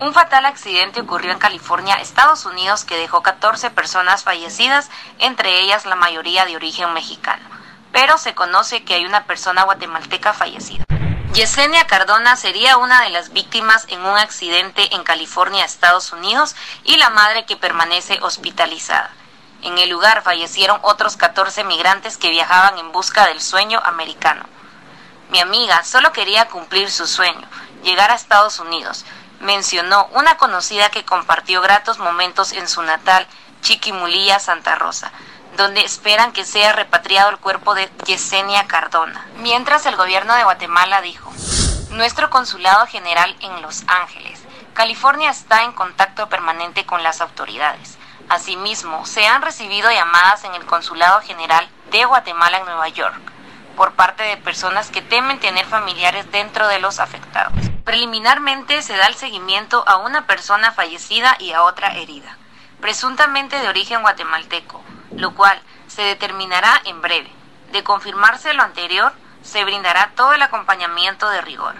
Un fatal accidente ocurrió en California, Estados Unidos, que dejó 14 personas fallecidas, entre ellas la mayoría de origen mexicano. Pero se conoce que hay una persona guatemalteca fallecida. Yesenia Cardona sería una de las víctimas en un accidente en California, Estados Unidos, y la madre que permanece hospitalizada. En el lugar fallecieron otros 14 migrantes que viajaban en busca del sueño americano. Mi amiga solo quería cumplir su sueño, llegar a Estados Unidos, mencionó una conocida que compartió gratos momentos en su natal Chiquimulilla, Santa Rosa, donde esperan que sea repatriado el cuerpo de Yesenia Cardona. Mientras el gobierno de Guatemala dijo, nuestro consulado general en Los Ángeles, California está en contacto permanente con las autoridades. Asimismo, se han recibido llamadas en el consulado general de Guatemala en Nueva York por parte de personas que temen tener familiares dentro de los afectados. Preliminarmente se da el seguimiento a una persona fallecida y a otra herida, presuntamente de origen guatemalteco, lo cual se determinará en breve. De confirmarse lo anterior, se brindará todo el acompañamiento de rigor.